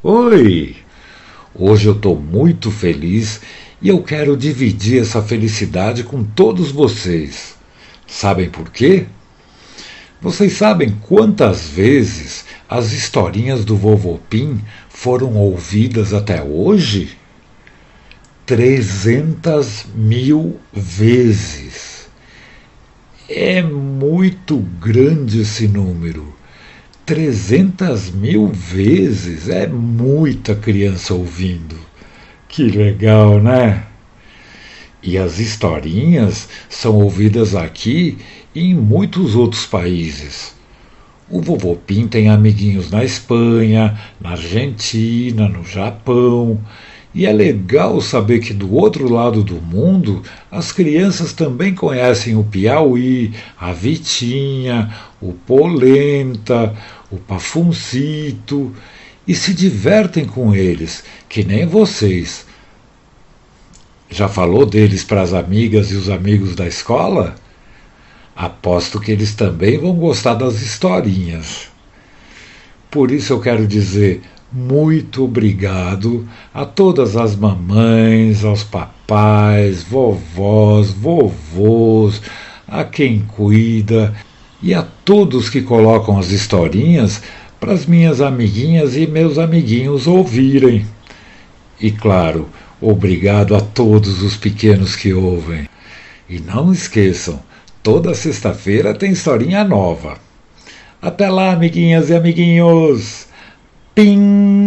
Oi! Hoje eu estou muito feliz e eu quero dividir essa felicidade com todos vocês. Sabem por quê? Vocês sabem quantas vezes as historinhas do vovô Pim foram ouvidas até hoje? 300 mil vezes. É muito grande esse número. 300 mil vezes é muita criança ouvindo. Que legal, né? E as historinhas são ouvidas aqui e em muitos outros países. O vovô Pim tem amiguinhos na Espanha, na Argentina, no Japão. E é legal saber que do outro lado do mundo as crianças também conhecem o Piauí, a Vitinha, o Polenta, o Pafuncito e se divertem com eles, que nem vocês. Já falou deles para as amigas e os amigos da escola? Aposto que eles também vão gostar das historinhas. Por isso eu quero dizer muito obrigado a todas as mamães, aos papais, vovós, vovôs, a quem cuida e a todos que colocam as historinhas para as minhas amiguinhas e meus amiguinhos ouvirem. E claro, obrigado a todos os pequenos que ouvem. E não esqueçam, toda sexta-feira tem historinha nova. Até lá, amiguinhas e amiguinhos! Pim!